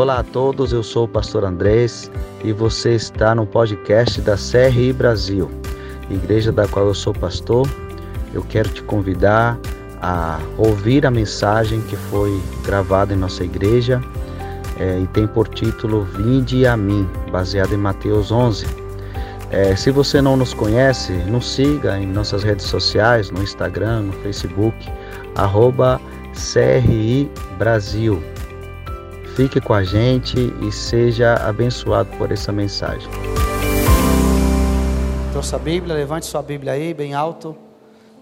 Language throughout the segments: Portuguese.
Olá a todos, eu sou o pastor Andrés e você está no podcast da CRI Brasil, igreja da qual eu sou pastor. Eu quero te convidar a ouvir a mensagem que foi gravada em nossa igreja é, e tem por título Vinde a mim, baseado em Mateus 11. É, se você não nos conhece, nos siga em nossas redes sociais, no Instagram, no Facebook, arroba CRI Brasil. Fique com a gente e seja abençoado por essa mensagem. Trouxe a Bíblia, levante sua Bíblia aí, bem alto.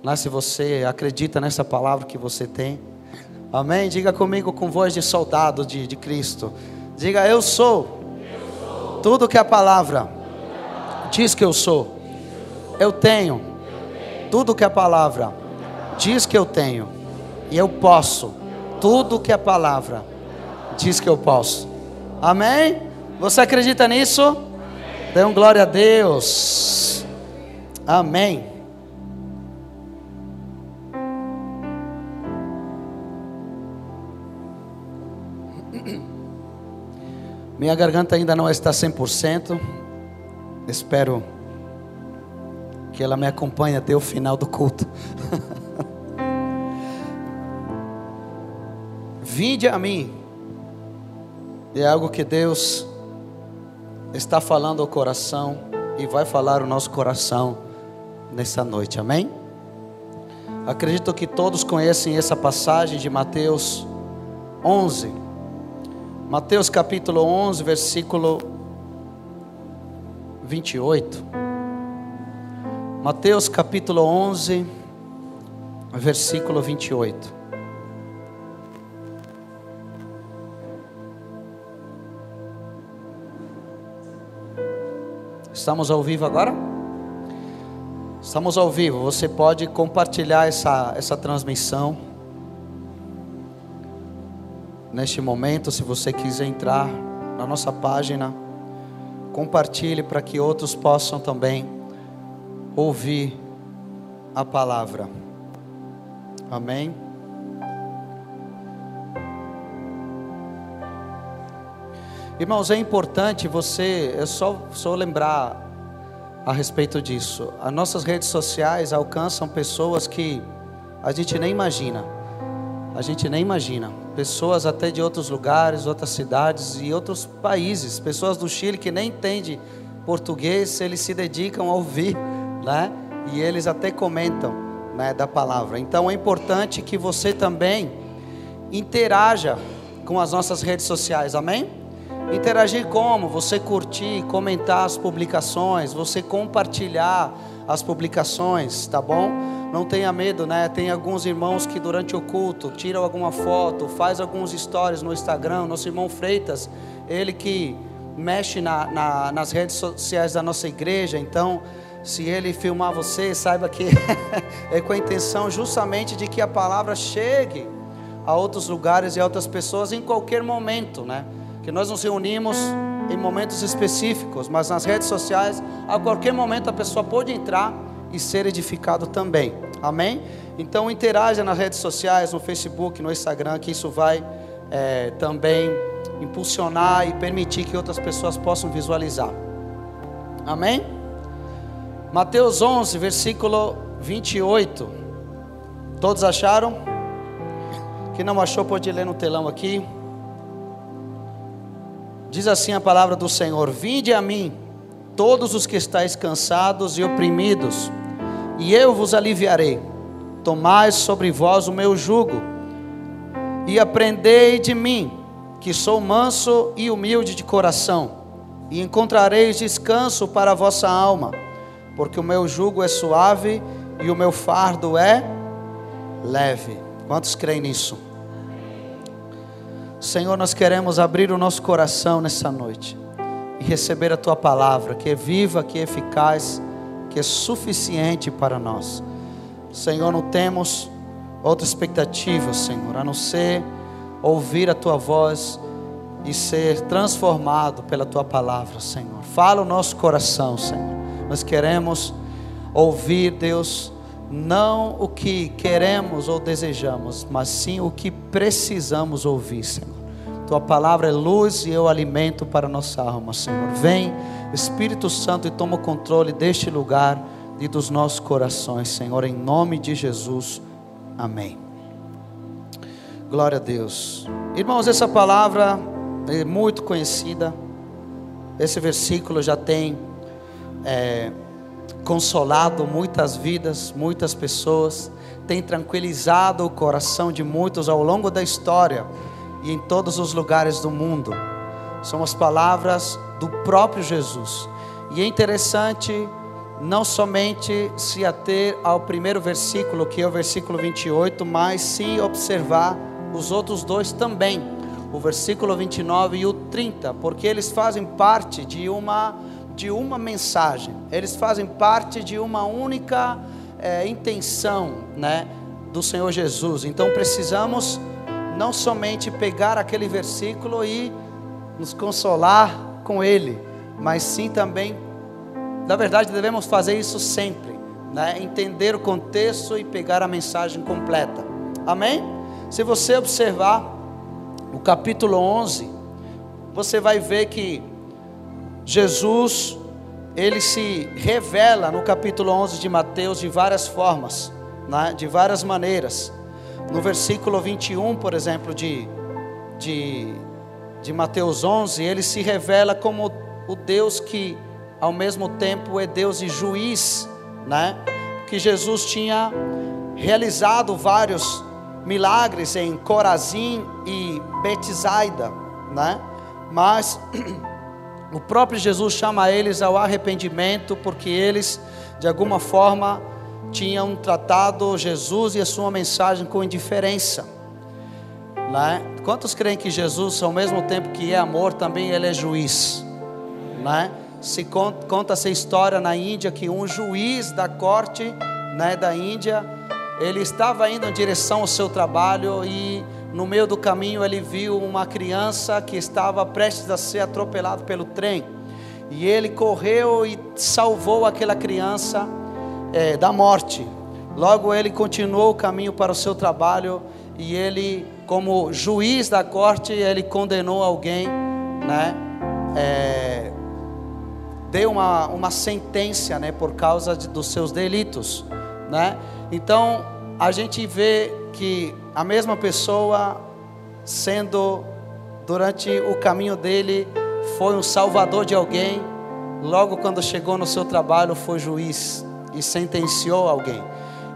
Lá se você acredita nessa palavra que você tem. Amém? Diga comigo com voz de soldado de, de Cristo. Diga, eu sou, eu sou. tudo que a palavra diz que eu sou. Eu tenho tudo que a palavra diz que eu tenho. E eu posso tudo que a palavra diz que eu posso. Amém? Você acredita nisso? Dê um glória a Deus. Amém. Minha garganta ainda não está 100%. Espero que ela me acompanhe até o final do culto. Vinde a mim. É algo que Deus está falando ao coração e vai falar o nosso coração nessa noite. Amém? Acredito que todos conhecem essa passagem de Mateus 11 Mateus capítulo 11, versículo 28. Mateus capítulo 11, versículo 28. Estamos ao vivo agora? Estamos ao vivo. Você pode compartilhar essa, essa transmissão neste momento, se você quiser entrar na nossa página, compartilhe para que outros possam também ouvir a palavra. Amém. Irmãos, é importante você, é só, só lembrar a respeito disso. As nossas redes sociais alcançam pessoas que a gente nem imagina. A gente nem imagina pessoas até de outros lugares, outras cidades e outros países, pessoas do Chile que nem entendem português, eles se dedicam a ouvir, né? E eles até comentam, né, da palavra. Então é importante que você também interaja com as nossas redes sociais, amém? Interagir como? Você curtir, comentar as publicações, você compartilhar as publicações, tá bom? Não tenha medo, né? Tem alguns irmãos que durante o culto tiram alguma foto, faz alguns stories no Instagram. Nosso irmão Freitas, ele que mexe na, na, nas redes sociais da nossa igreja. Então, se ele filmar você, saiba que é com a intenção justamente de que a palavra chegue a outros lugares e a outras pessoas em qualquer momento, né? Que nós nos reunimos em momentos específicos, mas nas redes sociais, a qualquer momento a pessoa pode entrar e ser edificado também. Amém? Então interaja nas redes sociais, no Facebook, no Instagram, que isso vai é, também impulsionar e permitir que outras pessoas possam visualizar. Amém? Mateus 11, versículo 28. Todos acharam? Quem não achou pode ler no telão aqui. Diz assim a palavra do Senhor: Vinde a mim todos os que estáis cansados e oprimidos, e eu vos aliviarei. Tomai sobre vós o meu jugo, e aprendei de mim, que sou manso e humilde de coração, e encontrareis descanso para a vossa alma, porque o meu jugo é suave e o meu fardo é leve. Quantos creem nisso? Senhor, nós queremos abrir o nosso coração nessa noite e receber a tua palavra, que é viva, que é eficaz, que é suficiente para nós. Senhor, não temos outra expectativa, Senhor, a não ser ouvir a tua voz e ser transformado pela tua palavra, Senhor. Fala o nosso coração, Senhor. Nós queremos ouvir, Deus, não o que queremos ou desejamos, mas sim o que precisamos ouvir, Senhor. Tua palavra é luz e eu alimento para nossa alma, Senhor. Vem, Espírito Santo, e toma o controle deste lugar e dos nossos corações, Senhor, em nome de Jesus. Amém. Glória a Deus. Irmãos, essa palavra é muito conhecida. Esse versículo já tem é, consolado muitas vidas, muitas pessoas, tem tranquilizado o coração de muitos ao longo da história e em todos os lugares do mundo. São as palavras do próprio Jesus. E é interessante não somente se ater ao primeiro versículo, que é o versículo 28, mas sim observar os outros dois também, o versículo 29 e o 30, porque eles fazem parte de uma de uma mensagem. Eles fazem parte de uma única é, intenção, né, do Senhor Jesus. Então precisamos não somente pegar aquele versículo e nos consolar com ele, mas sim também, na verdade, devemos fazer isso sempre, né? entender o contexto e pegar a mensagem completa. Amém? Se você observar o capítulo 11, você vai ver que Jesus ele se revela no capítulo 11 de Mateus de várias formas, né? de várias maneiras. No versículo 21, por exemplo, de, de, de Mateus 11, ele se revela como o Deus que, ao mesmo tempo, é Deus e juiz, né? Que Jesus tinha realizado vários milagres em Corazim e Betisaida, né? Mas o próprio Jesus chama eles ao arrependimento, porque eles, de alguma forma, tinham tratado Jesus e a sua mensagem com indiferença. Né? Quantos creem que Jesus, ao mesmo tempo que é amor, também ele é juiz? Né? Se conta, conta essa história na Índia que um juiz da corte né, da Índia, ele estava indo em direção ao seu trabalho e no meio do caminho ele viu uma criança que estava prestes a ser atropelado pelo trem. E ele correu e salvou aquela criança é, da morte. Logo ele continuou o caminho para o seu trabalho e ele, como juiz da corte, ele condenou alguém, né? É, deu uma, uma sentença, né? Por causa de, dos seus delitos, né? Então a gente vê que a mesma pessoa sendo durante o caminho dele foi um salvador de alguém, logo quando chegou no seu trabalho foi juiz e sentenciou alguém.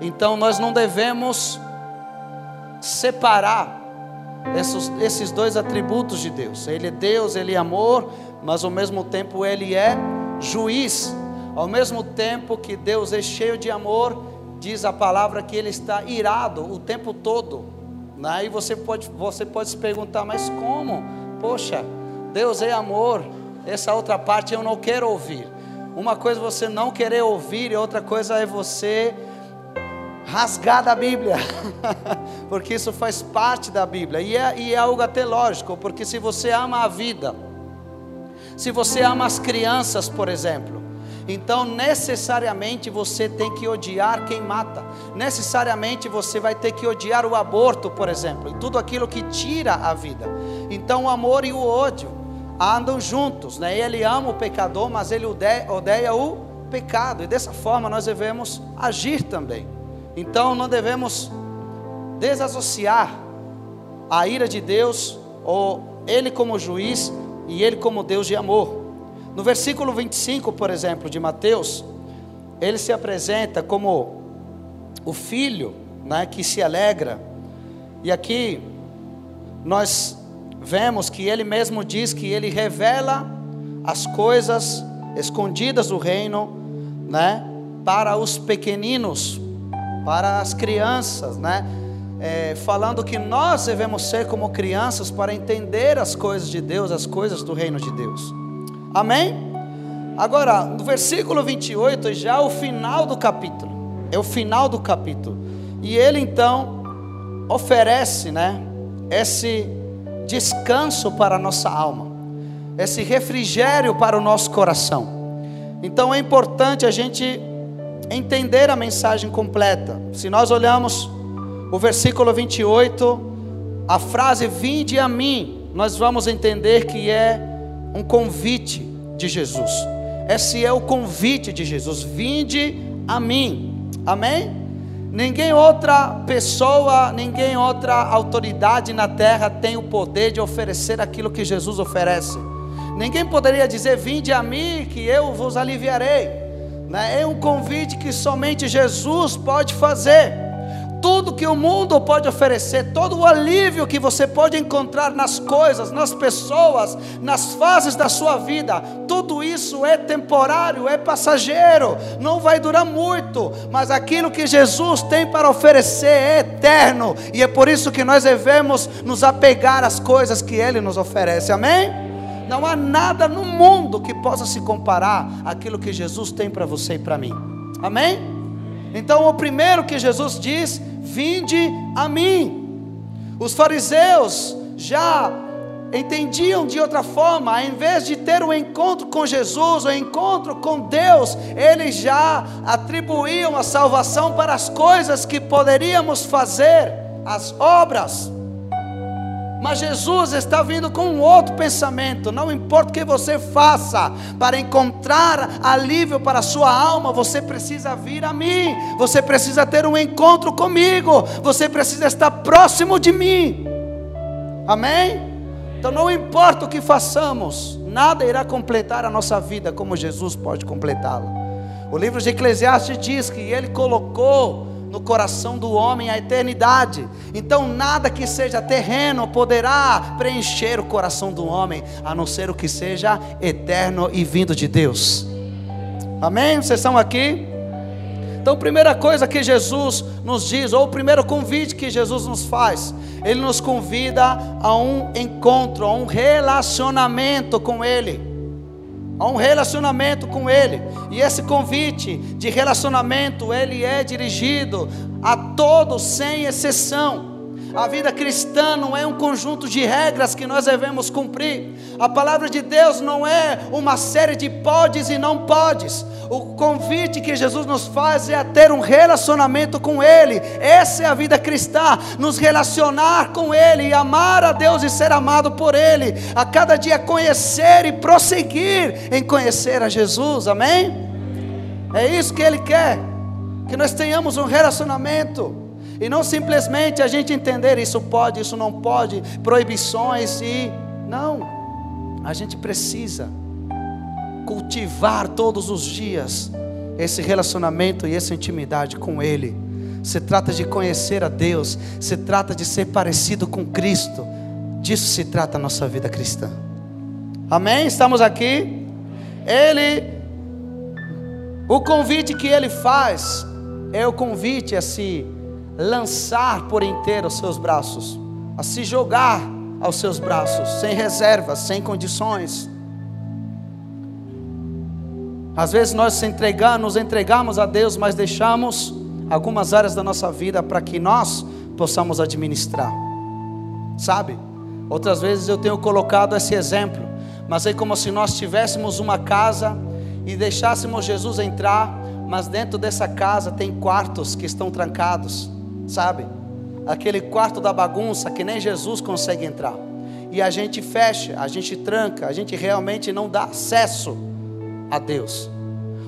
Então nós não devemos separar esses, esses dois atributos de Deus. Ele é Deus, ele é amor, mas ao mesmo tempo ele é juiz. Ao mesmo tempo que Deus é cheio de amor, diz a palavra que ele está irado o tempo todo. Aí você pode, você pode se perguntar, mas como? Poxa, Deus é amor, essa outra parte eu não quero ouvir. Uma coisa é você não querer ouvir, e outra coisa é você rasgar da Bíblia, porque isso faz parte da Bíblia, e é, e é algo até lógico, porque se você ama a vida, se você ama as crianças, por exemplo, então necessariamente você tem que odiar quem mata, necessariamente você vai ter que odiar o aborto, por exemplo, e tudo aquilo que tira a vida. Então o amor e o ódio andam juntos, né? Ele ama o pecador, mas ele odeia, o pecado, e dessa forma nós devemos agir também. Então não devemos desassociar a ira de Deus, ou Ele como juiz e Ele como Deus de amor. No versículo 25, por exemplo, de Mateus, ele se apresenta como o filho né, que se alegra, e aqui nós vemos que ele mesmo diz que ele revela as coisas escondidas do reino, né, para os pequeninos, para as crianças, né, é, falando que nós devemos ser como crianças para entender as coisas de Deus, as coisas do reino de Deus. Amém? Agora, no versículo 28, já é o final do capítulo. É o final do capítulo. E ele então oferece, né, esse descanso para a nossa alma, esse refrigério para o nosso coração. Então é importante a gente entender a mensagem completa. Se nós olhamos o versículo 28, a frase: Vinde a mim, nós vamos entender que é um convite de Jesus. Esse é o convite de Jesus: vinde a mim. Amém? Ninguém outra pessoa, ninguém outra autoridade na terra tem o poder de oferecer aquilo que Jesus oferece. Ninguém poderia dizer: Vinde a mim, que eu vos aliviarei. Né? É um convite que somente Jesus pode fazer tudo que o mundo pode oferecer, todo o alívio que você pode encontrar nas coisas, nas pessoas, nas fases da sua vida, tudo isso é temporário, é passageiro, não vai durar muito, mas aquilo que Jesus tem para oferecer é eterno, e é por isso que nós devemos nos apegar às coisas que Ele nos oferece, amém? Não há nada no mundo que possa se comparar àquilo que Jesus tem para você e para mim, amém? Então, o primeiro que Jesus diz Vinde a mim. Os fariseus já entendiam de outra forma, em vez de ter um encontro com Jesus, um encontro com Deus, eles já atribuíam a salvação para as coisas que poderíamos fazer, as obras. Mas Jesus está vindo com um outro pensamento. Não importa o que você faça para encontrar alívio para a sua alma, você precisa vir a mim. Você precisa ter um encontro comigo. Você precisa estar próximo de mim. Amém? Então não importa o que façamos, nada irá completar a nossa vida como Jesus pode completá-la. O livro de Eclesiastes diz que ele colocou no coração do homem a eternidade. Então, nada que seja terreno poderá preencher o coração do homem, a não ser o que seja eterno e vindo de Deus. Amém? Vocês estão aqui? Então, primeira coisa que Jesus nos diz, ou o primeiro convite que Jesus nos faz, Ele nos convida a um encontro, a um relacionamento com Ele a um relacionamento com Ele. E esse convite de relacionamento, ele é dirigido a todos sem exceção. A vida cristã não é um conjunto de regras que nós devemos cumprir. A palavra de Deus não é uma série de podes e não podes. O convite que Jesus nos faz é a ter um relacionamento com Ele. Essa é a vida cristã, nos relacionar com Ele e amar a Deus e ser amado por Ele. A cada dia conhecer e prosseguir em conhecer a Jesus. Amém? É isso que Ele quer. Que nós tenhamos um relacionamento. E não simplesmente a gente entender isso pode, isso não pode, proibições e. Não. A gente precisa cultivar todos os dias esse relacionamento e essa intimidade com Ele. Se trata de conhecer a Deus, se trata de ser parecido com Cristo. Disso se trata a nossa vida cristã. Amém? Estamos aqui. Ele, o convite que ele faz é o convite a se lançar por inteiro os seus braços, a se jogar aos seus braços, sem reservas, sem condições. Às vezes nós se entregamos, nos entregamos a Deus, mas deixamos algumas áreas da nossa vida para que nós possamos administrar. Sabe? Outras vezes eu tenho colocado esse exemplo, mas é como se nós tivéssemos uma casa e deixássemos Jesus entrar, mas dentro dessa casa tem quartos que estão trancados sabe? Aquele quarto da bagunça que nem Jesus consegue entrar. E a gente fecha, a gente tranca, a gente realmente não dá acesso a Deus.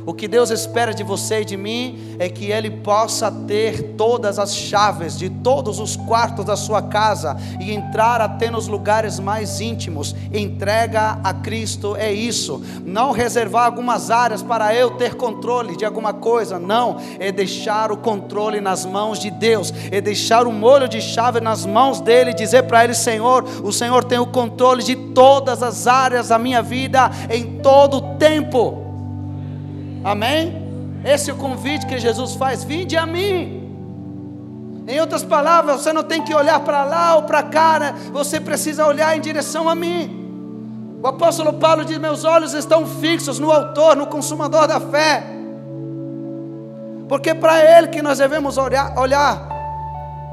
O que Deus espera de você e de mim é que Ele possa ter todas as chaves de todos os quartos da sua casa e entrar até nos lugares mais íntimos. Entrega a Cristo é isso. Não reservar algumas áreas para eu ter controle de alguma coisa. Não, é deixar o controle nas mãos de Deus. É deixar o molho de chave nas mãos dele e dizer para ele: Senhor, o Senhor tem o controle de todas as áreas da minha vida em todo o tempo. Amém? Esse é o convite que Jesus faz: vinde a mim. Em outras palavras, você não tem que olhar para lá ou para cá, né? você precisa olhar em direção a mim. O apóstolo Paulo diz: Meus olhos estão fixos no Autor, no Consumador da fé. Porque é para Ele que nós devemos olhar, olhar,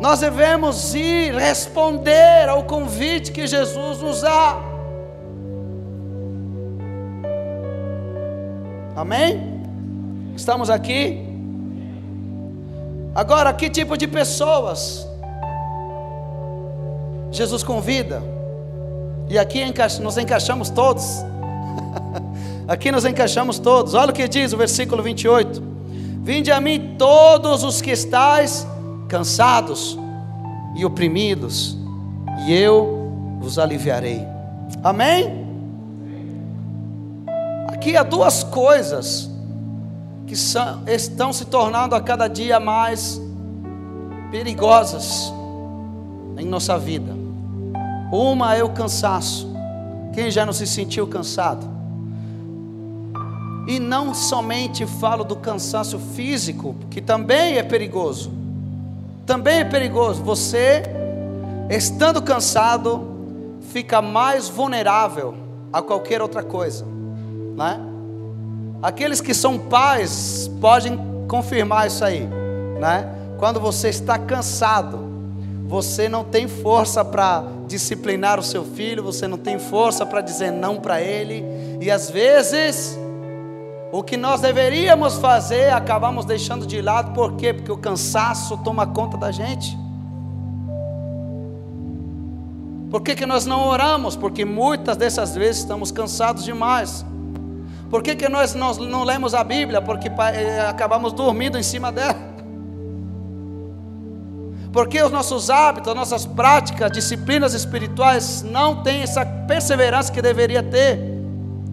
nós devemos ir responder ao convite que Jesus nos dá. Amém? Estamos aqui? Agora, que tipo de pessoas Jesus convida? E aqui nos encaixamos todos. aqui nos encaixamos todos. Olha o que diz o versículo 28. Vinde a mim todos os que estáis cansados e oprimidos, e eu vos aliviarei. Amém? Aqui há duas coisas que são, estão se tornando a cada dia mais perigosas em nossa vida. Uma é o cansaço. Quem já não se sentiu cansado? E não somente falo do cansaço físico, que também é perigoso. Também é perigoso. Você, estando cansado, fica mais vulnerável a qualquer outra coisa, né? Aqueles que são pais podem confirmar isso aí, né? Quando você está cansado, você não tem força para disciplinar o seu filho, você não tem força para dizer não para ele, e às vezes o que nós deveríamos fazer acabamos deixando de lado, por quê? Porque o cansaço toma conta da gente. Por que, que nós não oramos? Porque muitas dessas vezes estamos cansados demais. Por que, que nós, não lemos a Bíblia? Porque eh, acabamos dormindo em cima dela. Porque os nossos hábitos, nossas práticas, disciplinas espirituais não têm essa perseverança que deveria ter.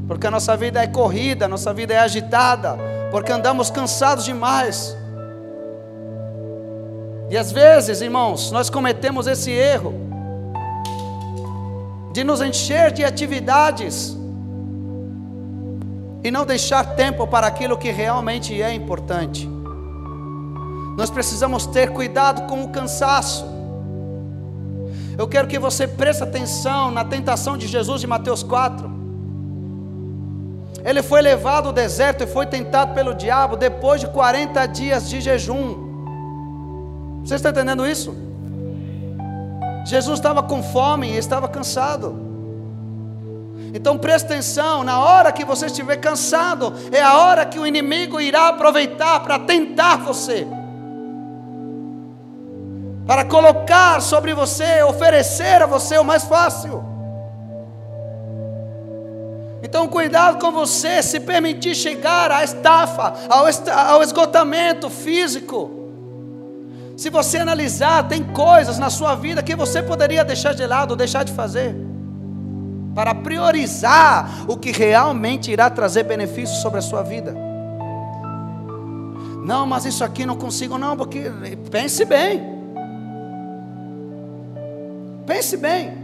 Porque a nossa vida é corrida, a nossa vida é agitada, porque andamos cansados demais. E às vezes, irmãos, nós cometemos esse erro de nos encher de atividades e não deixar tempo para aquilo que realmente é importante. Nós precisamos ter cuidado com o cansaço. Eu quero que você preste atenção na tentação de Jesus de Mateus 4. Ele foi levado ao deserto e foi tentado pelo diabo depois de 40 dias de jejum. Você está entendendo isso? Jesus estava com fome e estava cansado. Então preste atenção, na hora que você estiver cansado, é a hora que o inimigo irá aproveitar para tentar você. Para colocar sobre você, oferecer a você o mais fácil. Então, cuidado com você se permitir chegar à estafa, ao esgotamento físico. Se você analisar, tem coisas na sua vida que você poderia deixar de lado, deixar de fazer para priorizar o que realmente irá trazer benefícios sobre a sua vida. Não, mas isso aqui não consigo, não, porque pense bem. Pense bem.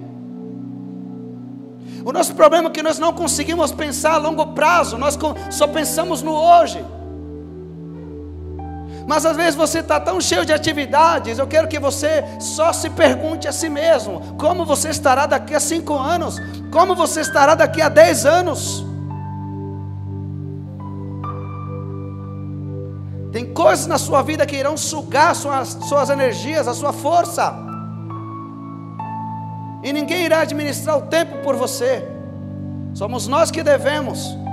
O nosso problema é que nós não conseguimos pensar a longo prazo, nós só pensamos no hoje. Mas às vezes você está tão cheio de atividades, eu quero que você só se pergunte a si mesmo: como você estará daqui a cinco anos? Como você estará daqui a dez anos? Tem coisas na sua vida que irão sugar suas, suas energias, a sua força. E ninguém irá administrar o tempo por você. Somos nós que devemos.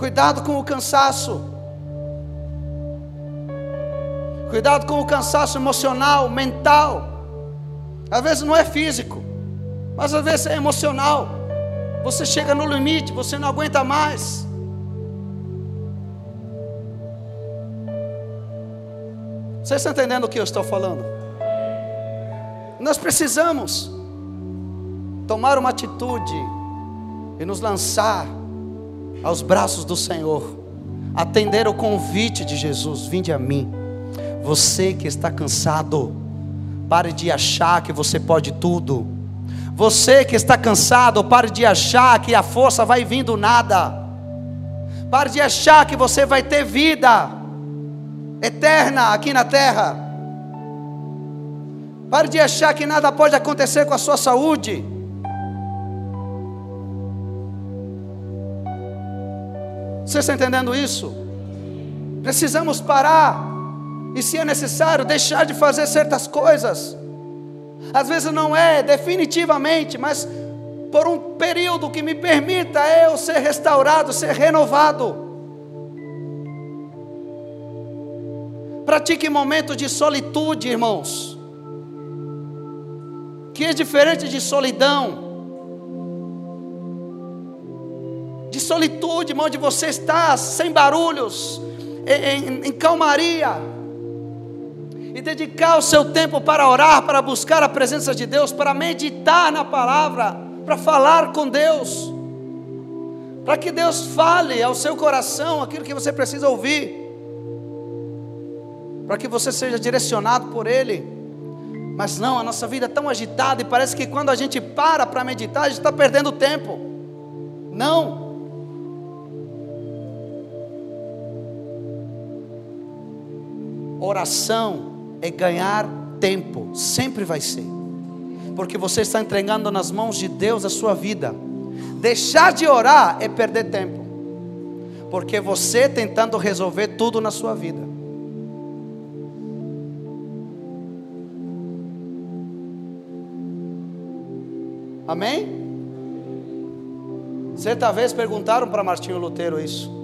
Cuidado com o cansaço. Cuidado com o cansaço emocional, mental. Às vezes não é físico, mas às vezes é emocional. Você chega no limite, você não aguenta mais. Você está entendendo o que eu estou falando? Nós precisamos tomar uma atitude e nos lançar aos braços do Senhor, atender o convite de Jesus: vinde a mim. Você que está cansado, pare de achar que você pode tudo. Você que está cansado, pare de achar que a força vai vir do nada. Pare de achar que você vai ter vida eterna aqui na terra. Pare de achar que nada pode acontecer com a sua saúde. Você está entendendo isso? Precisamos parar. E se é necessário, deixar de fazer certas coisas. Às vezes não é definitivamente, mas por um período que me permita eu ser restaurado, ser renovado. Pratique momentos de solitude, irmãos. que é diferente de solidão. De solitude, irmão, de você estar sem barulhos, em, em, em calmaria, e dedicar o seu tempo para orar, para buscar a presença de Deus, para meditar na palavra, para falar com Deus, para que Deus fale ao seu coração aquilo que você precisa ouvir, para que você seja direcionado por Ele. Mas não, a nossa vida é tão agitada e parece que quando a gente para para meditar, a gente está perdendo tempo. Não. Oração é ganhar tempo, sempre vai ser, porque você está entregando nas mãos de Deus a sua vida. Deixar de orar é perder tempo, porque você tentando resolver tudo na sua vida. Amém? Certa vez perguntaram para Martinho Lutero isso.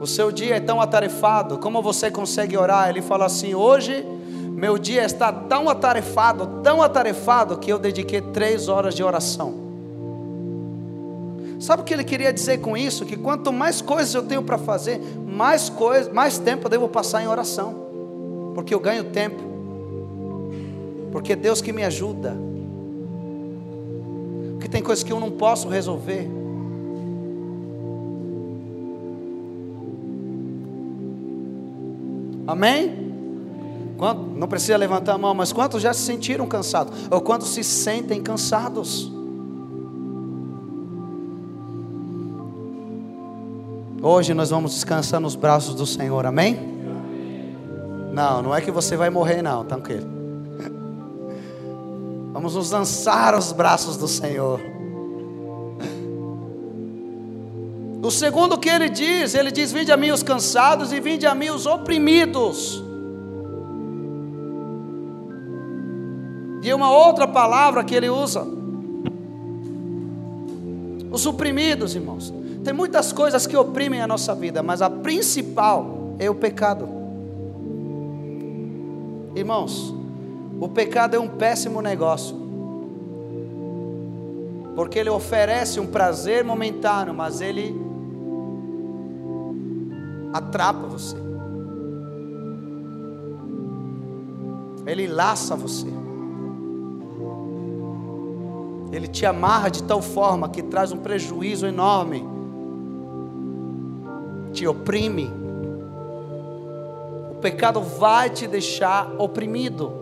O seu dia é tão atarefado, como você consegue orar? Ele fala assim: hoje meu dia está tão atarefado, tão atarefado, que eu dediquei três horas de oração. Sabe o que ele queria dizer com isso? Que quanto mais coisas eu tenho para fazer, mais, coisa, mais tempo eu devo passar em oração, porque eu ganho tempo porque Deus que me ajuda. Porque tem coisas que eu não posso resolver. Amém? não precisa levantar a mão, mas quantos já se sentiram cansados? Ou quantos se sentem cansados? Hoje nós vamos descansar nos braços do Senhor, amém? Não, não é que você vai morrer, não, tranquilo. Vamos nos lançar aos braços do Senhor. O segundo que ele diz, ele diz: Vinde a mim os cansados e vinde a mim os oprimidos. E uma outra palavra que ele usa, os oprimidos, irmãos. Tem muitas coisas que oprimem a nossa vida, mas a principal é o pecado. Irmãos, o pecado é um péssimo negócio. Porque ele oferece um prazer momentâneo, mas ele atrapa você. Ele laça você. Ele te amarra de tal forma que traz um prejuízo enorme. Te oprime. O pecado vai te deixar oprimido.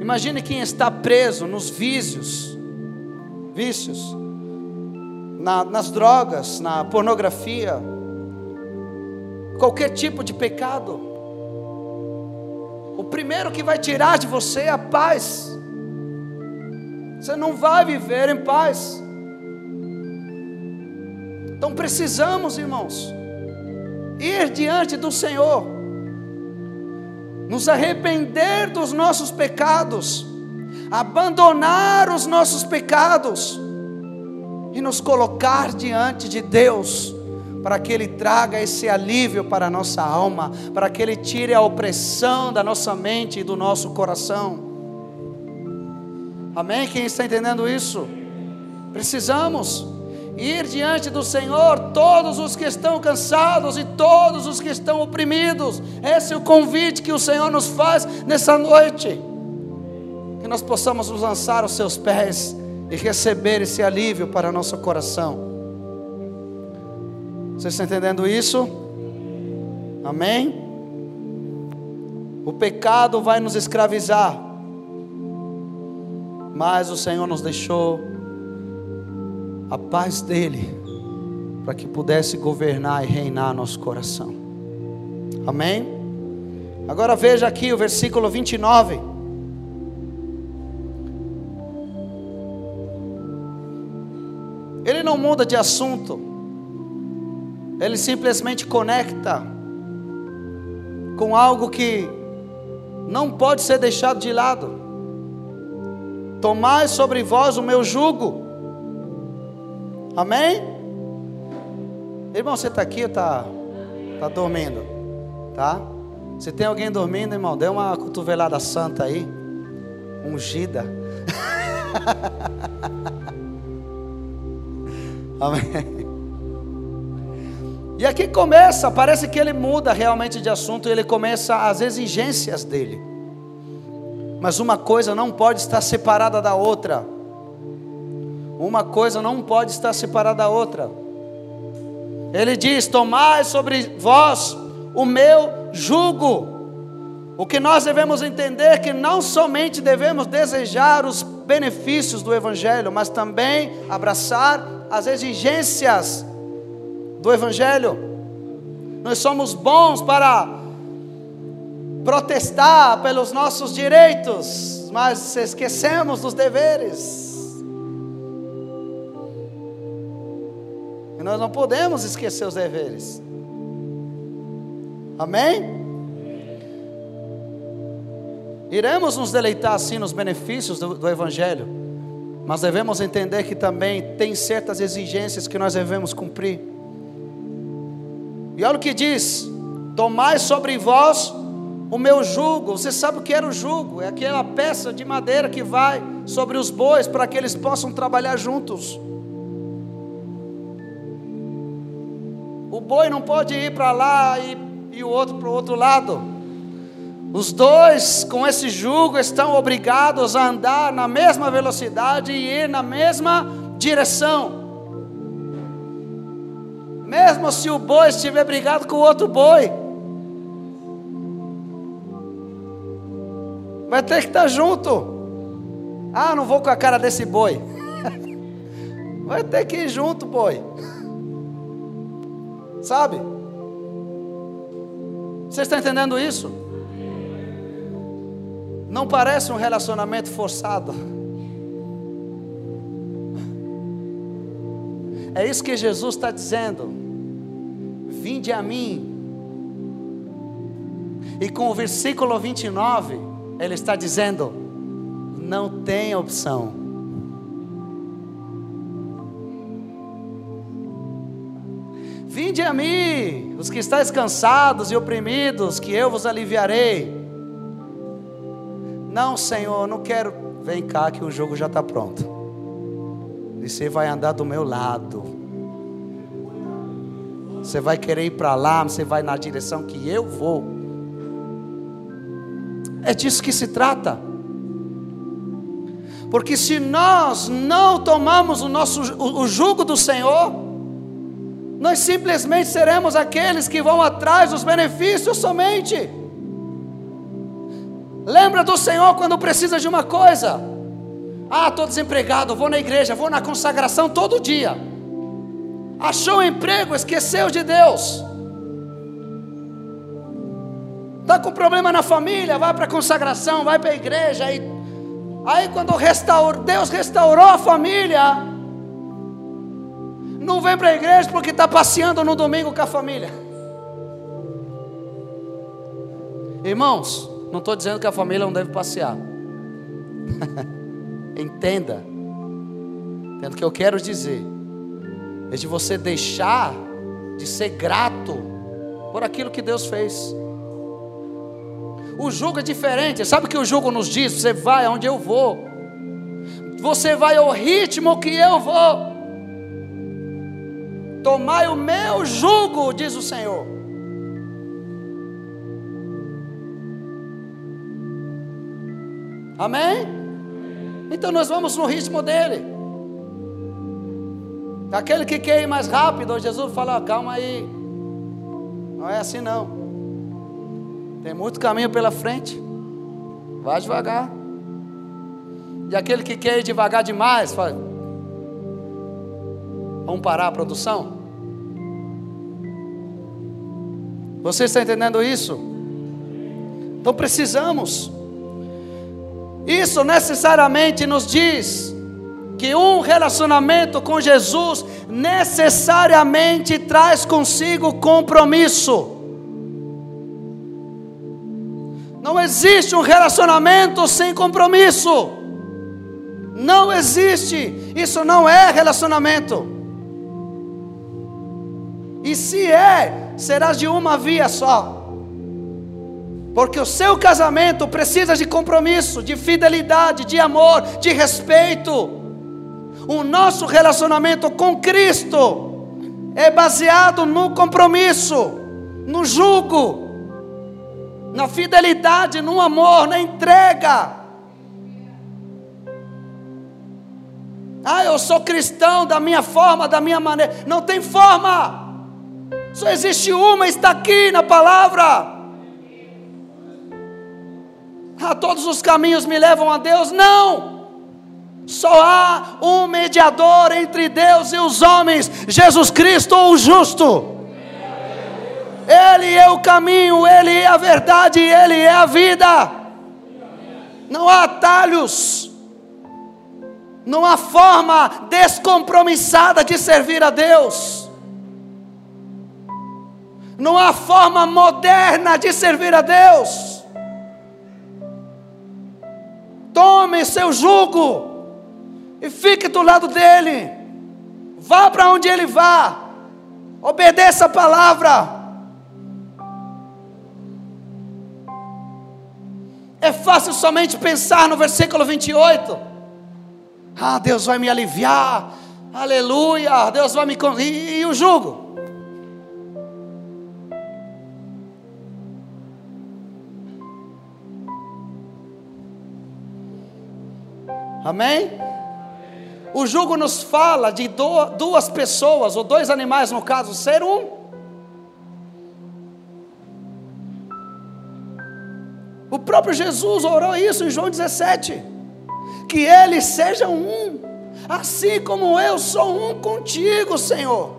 Imagine quem está preso nos vícios, vícios, na, nas drogas, na pornografia, qualquer tipo de pecado. O primeiro que vai tirar de você é a paz. Você não vai viver em paz. Então precisamos, irmãos, ir diante do Senhor nos arrepender dos nossos pecados, abandonar os nossos pecados e nos colocar diante de Deus, para que Ele traga esse alívio para a nossa alma, para que Ele tire a opressão da nossa mente e do nosso coração. Amém? Quem está entendendo isso? Precisamos ir diante do Senhor todos os que estão cansados e todos os que estão oprimidos. Esse é o convite que o Senhor nos faz nessa noite. Que nós possamos nos lançar aos seus pés e receber esse alívio para nosso coração. Você está entendendo isso? Amém? O pecado vai nos escravizar, mas o Senhor nos deixou a paz dele, para que pudesse governar e reinar nosso coração. Amém? Agora veja aqui o versículo 29. Ele não muda de assunto, ele simplesmente conecta com algo que não pode ser deixado de lado. Tomai sobre vós o meu jugo Amém? Irmão, você está aqui ou está tá dormindo? Tá? Se tem alguém dormindo, irmão, dê uma cotovelada santa aí, ungida. Amém. E aqui começa, parece que ele muda realmente de assunto, ele começa as exigências dele. Mas uma coisa não pode estar separada da outra. Uma coisa não pode estar separada da outra. Ele diz: Tomai sobre vós o meu jugo. O que nós devemos entender é que não somente devemos desejar os benefícios do Evangelho, mas também abraçar as exigências do Evangelho. Nós somos bons para protestar pelos nossos direitos, mas esquecemos dos deveres. E nós não podemos esquecer os deveres. Amém? Iremos nos deleitar assim nos benefícios do, do Evangelho, mas devemos entender que também tem certas exigências que nós devemos cumprir. E olha o que diz: Tomai sobre vós o meu jugo. Você sabe o que era o jugo? É aquela peça de madeira que vai sobre os bois para que eles possam trabalhar juntos. O boi não pode ir para lá e, e o outro para o outro lado. Os dois, com esse jugo, estão obrigados a andar na mesma velocidade e ir na mesma direção. Mesmo se o boi estiver brigado com o outro boi, vai ter que estar junto. Ah, não vou com a cara desse boi. Vai ter que ir junto, boi. Sabe? Você está entendendo isso? Não parece um relacionamento forçado. É isso que Jesus está dizendo. Vinde a mim. E com o versículo 29, ele está dizendo: não tem opção. Vinde a mim, os que estáis cansados e oprimidos, que eu vos aliviarei. Não, Senhor, não quero. Vem cá que o jogo já está pronto. E você vai andar do meu lado. Você vai querer ir para lá, você vai na direção que eu vou. É disso que se trata. Porque se nós não tomamos o nosso o, o jugo do Senhor, nós simplesmente seremos aqueles que vão atrás dos benefícios somente. Lembra do Senhor quando precisa de uma coisa? Ah, estou desempregado, vou na igreja, vou na consagração todo dia achou emprego, esqueceu de Deus. Está com problema na família, vai para a consagração, vai para a igreja. Aí, aí quando restaur, Deus restaurou a família, não vem para a igreja porque está passeando no domingo com a família. Irmãos, não estou dizendo que a família não deve passear. Entenda. Entenda o que eu quero dizer é de você deixar de ser grato por aquilo que Deus fez. O jugo é diferente, sabe o que o jugo nos diz? Você vai aonde eu vou, você vai ao ritmo que eu vou. Tomai o meu jugo, diz o Senhor. Amém? Então nós vamos no ritmo dele. Aquele que quer ir mais rápido, Jesus fala: calma aí, não é assim não. Tem muito caminho pela frente, vai devagar. E aquele que quer ir devagar demais, fala: vamos parar a produção? Você está entendendo isso? Então precisamos. Isso necessariamente nos diz que um relacionamento com Jesus necessariamente traz consigo compromisso. Não existe um relacionamento sem compromisso. Não existe. Isso não é relacionamento. E se é, será de uma via só. Porque o seu casamento precisa de compromisso, de fidelidade, de amor, de respeito. O nosso relacionamento com Cristo é baseado no compromisso, no jugo, na fidelidade, no amor, na entrega. Ah, eu sou cristão da minha forma, da minha maneira. Não tem forma. Só existe uma, está aqui na palavra. Ah, todos os caminhos me levam a Deus. Não. Só há um mediador entre Deus e os homens, Jesus Cristo, o justo. Ele é o caminho, Ele é a verdade, Ele é a vida. Não há atalhos, não há forma descompromissada de servir a Deus, não há forma moderna de servir a Deus. Tome seu jugo e fique do lado dele, vá para onde ele vá, obedeça a palavra. É fácil somente pensar no versículo 28. Ah, Deus vai me aliviar. Aleluia. Deus vai me. E, e o jugo? Amém? O jugo nos fala de duas pessoas, ou dois animais no caso, ser um. O próprio Jesus orou isso em João 17: que eles sejam um, assim como eu sou um contigo, Senhor.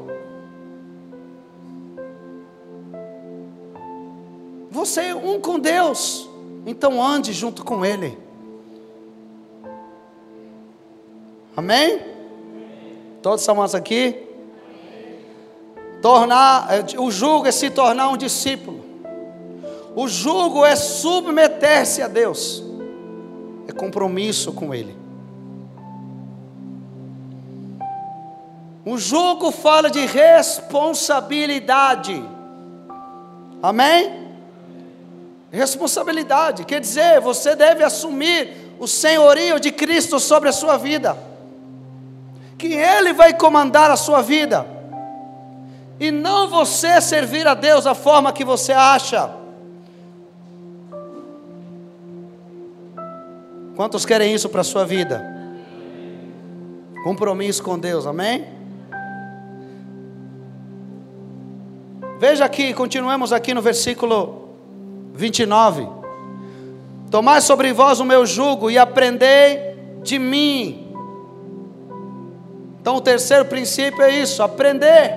Você é um com Deus, então ande junto com Ele. Amém? Todos estamos aqui? Tornar, eh, o jugo é se tornar um discípulo. O jugo é submeter-se a Deus, é compromisso com Ele. O jugo fala de responsabilidade. Amém? Responsabilidade, quer dizer, você deve assumir o senhorio de Cristo sobre a sua vida, que Ele vai comandar a sua vida, e não você servir a Deus da forma que você acha. Quantos querem isso para a sua vida? Compromisso com Deus, amém? Veja aqui, continuemos aqui no versículo 29. Tomai sobre vós o meu jugo e aprendei de mim. Então, o terceiro princípio é isso: aprender.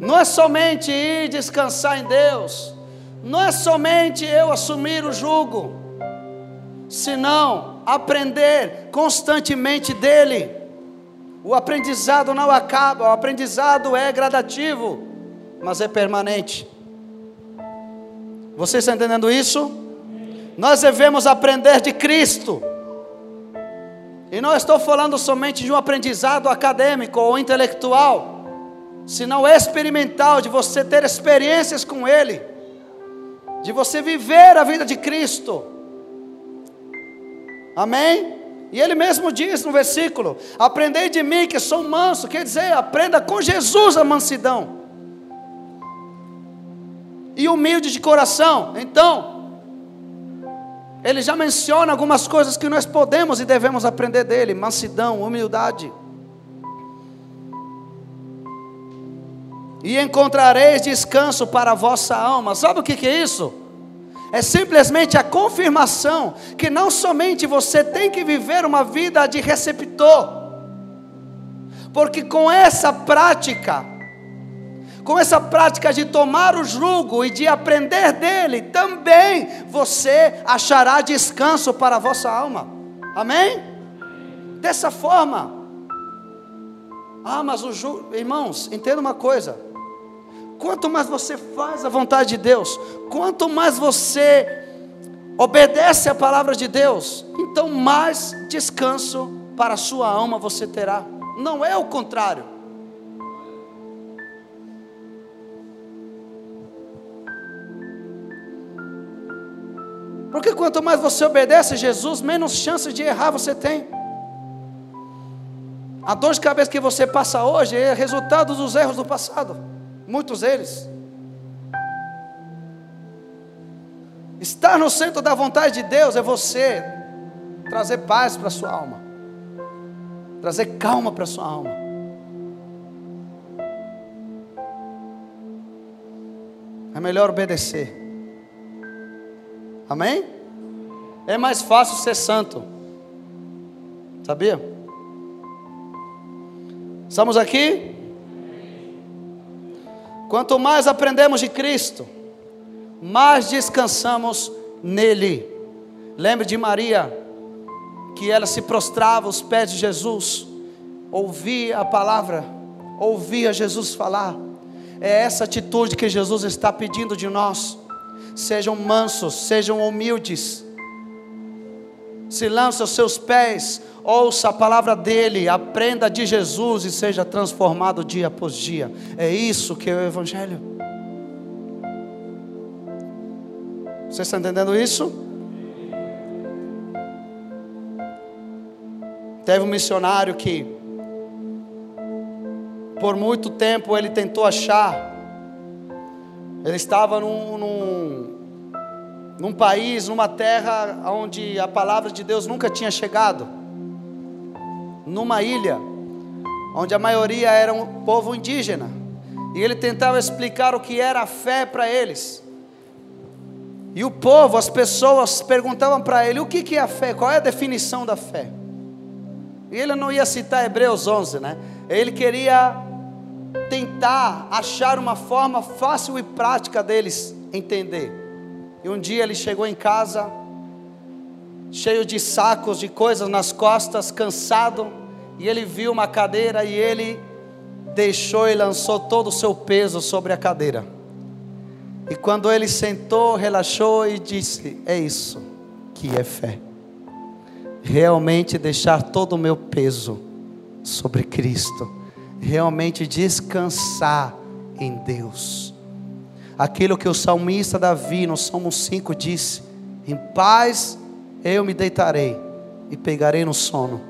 Não é somente ir descansar em Deus, não é somente eu assumir o jugo, senão aprender constantemente dele. O aprendizado não acaba, o aprendizado é gradativo, mas é permanente. Você está entendendo isso? Nós devemos aprender de Cristo. E não estou falando somente de um aprendizado acadêmico ou intelectual, senão experimental, de você ter experiências com Ele de você viver a vida de Cristo. Amém? E ele mesmo diz no versículo: Aprendei de mim que sou manso, quer dizer, aprenda com Jesus a mansidão. E humilde de coração. Então, ele já menciona algumas coisas que nós podemos e devemos aprender dele: mansidão, humildade. e encontrareis descanso para a vossa alma. Sabe o que, é isso? É simplesmente a confirmação que não somente você tem que viver uma vida de receptor, porque com essa prática, com essa prática de tomar o jugo e de aprender dele, também você achará descanso para a vossa alma. Amém? Dessa forma. Ah, mas o jugo, irmãos, entenda uma coisa. Quanto mais você faz a vontade de Deus, quanto mais você obedece a palavra de Deus, então mais descanso para a sua alma você terá. Não é o contrário. Porque quanto mais você obedece a Jesus, menos chance de errar você tem. A dor de cabeça que você passa hoje é resultado dos erros do passado, muitos deles. Estar no centro da vontade de Deus é você trazer paz para a sua alma, trazer calma para a sua alma. É melhor obedecer. Amém? É mais fácil ser santo. Sabia? Estamos aqui? Quanto mais aprendemos de Cristo, mais descansamos nele. Lembre de Maria, que ela se prostrava aos pés de Jesus, ouvia a palavra, ouvia Jesus falar. É essa atitude que Jesus está pedindo de nós. Sejam mansos, sejam humildes. Se lance aos seus pés, ouça a palavra dele, aprenda de Jesus e seja transformado dia após dia. É isso que é o Evangelho. Você está entendendo isso? Teve um missionário que, por muito tempo, ele tentou achar. Ele estava num, num, num país, numa terra onde a palavra de Deus nunca tinha chegado. Numa ilha, onde a maioria era um povo indígena. E ele tentava explicar o que era a fé para eles. E o povo, as pessoas perguntavam para ele: o que, que é a fé? Qual é a definição da fé? E ele não ia citar Hebreus 11, né? Ele queria tentar achar uma forma fácil e prática deles entender. E um dia ele chegou em casa, cheio de sacos de coisas nas costas, cansado, e ele viu uma cadeira e ele deixou e lançou todo o seu peso sobre a cadeira. E quando ele sentou, relaxou e disse: É isso que é fé. Realmente deixar todo o meu peso sobre Cristo. Realmente descansar em Deus. Aquilo que o salmista Davi, no Salmo 5, disse: Em paz eu me deitarei e pegarei no sono,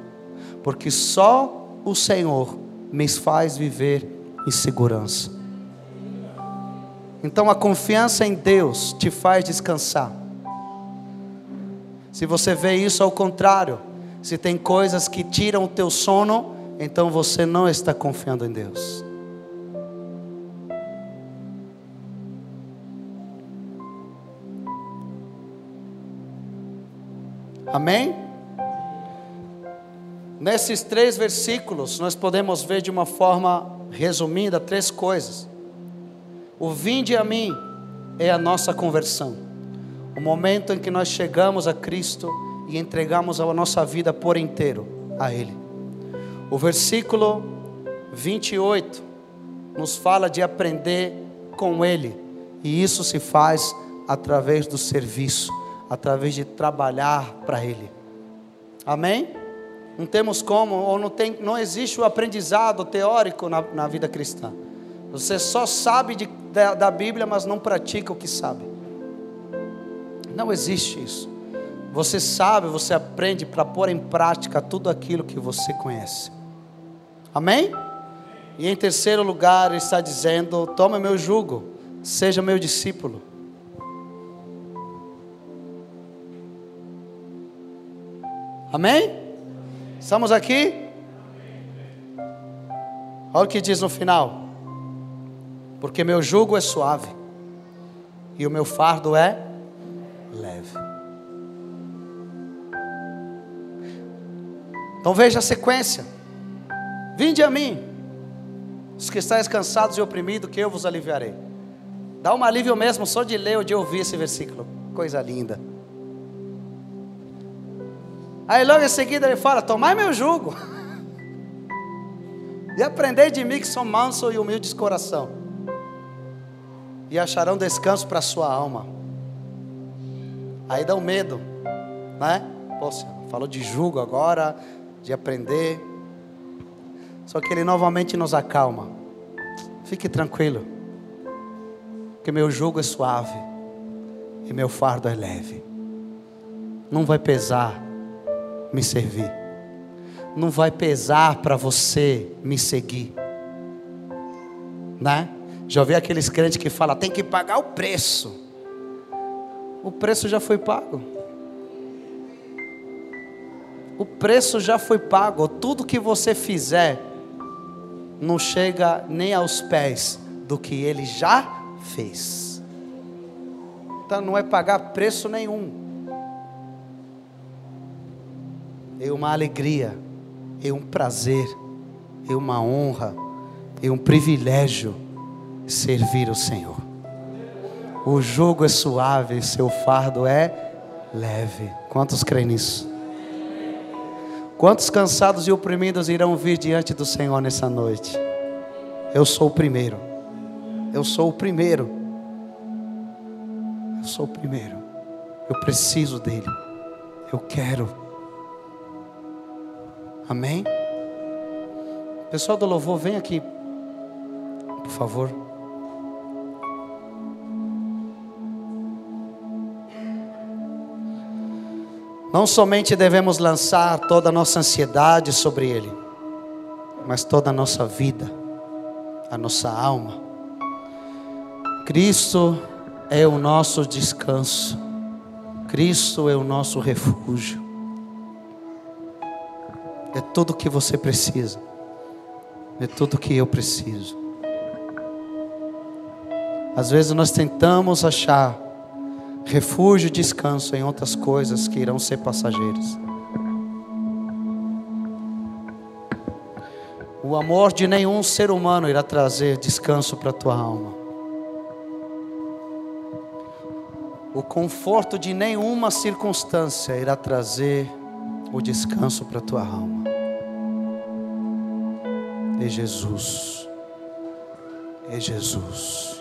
porque só o Senhor me faz viver em segurança. Então a confiança em Deus te faz descansar. Se você vê isso ao contrário, se tem coisas que tiram o teu sono, então você não está confiando em Deus. Amém? Nesses três versículos, nós podemos ver de uma forma resumida três coisas. O vinde a mim é a nossa conversão. O momento em que nós chegamos a Cristo e entregamos a nossa vida por inteiro a Ele. O versículo 28 nos fala de aprender com Ele, e isso se faz através do serviço, através de trabalhar para Ele. Amém? Não temos como, ou não, tem, não existe o aprendizado teórico na, na vida cristã. Você só sabe de, da, da Bíblia, mas não pratica o que sabe. Não existe isso. Você sabe, você aprende para pôr em prática tudo aquilo que você conhece. Amém? E em terceiro lugar, ele está dizendo: tome meu jugo, seja meu discípulo. Amém? Estamos aqui? Olha o que diz no final porque meu jugo é suave e o meu fardo é leve. Então veja a sequência. Vinde a mim, os que estáis cansados e oprimidos, que eu vos aliviarei. Dá um alívio mesmo só de ler ou de ouvir esse versículo. Coisa linda. Aí logo em seguida ele fala: Tomai meu jugo. e aprendei de mim que sou manso e humilde de coração e acharão descanso para a sua alma. Aí dá um medo, né? Poxa, falou de julgo agora, de aprender. Só que ele novamente nos acalma. Fique tranquilo, que meu jugo é suave e meu fardo é leve. não vai pesar me servir. Não vai pesar para você me seguir. Né? Já ouvi aqueles crentes que falam, tem que pagar o preço. O preço já foi pago. O preço já foi pago. Tudo que você fizer não chega nem aos pés do que ele já fez. Então não é pagar preço nenhum. É uma alegria, é um prazer, é uma honra, é um privilégio servir o Senhor. O jogo é suave, seu fardo é leve. Quantos creem nisso? Quantos cansados e oprimidos irão vir diante do Senhor nessa noite? Eu sou o primeiro. Eu sou o primeiro. Eu sou o primeiro. Eu preciso dele. Eu quero. Amém? Pessoal do louvor, vem aqui, por favor. Não somente devemos lançar toda a nossa ansiedade sobre Ele, mas toda a nossa vida, a nossa alma. Cristo é o nosso descanso, Cristo é o nosso refúgio, é tudo que você precisa, é tudo que eu preciso. Às vezes nós tentamos achar refúgio e descanso em outras coisas que irão ser passageiras. O amor de nenhum ser humano irá trazer descanso para a tua alma. O conforto de nenhuma circunstância irá trazer o descanso para a tua alma. É Jesus. É Jesus.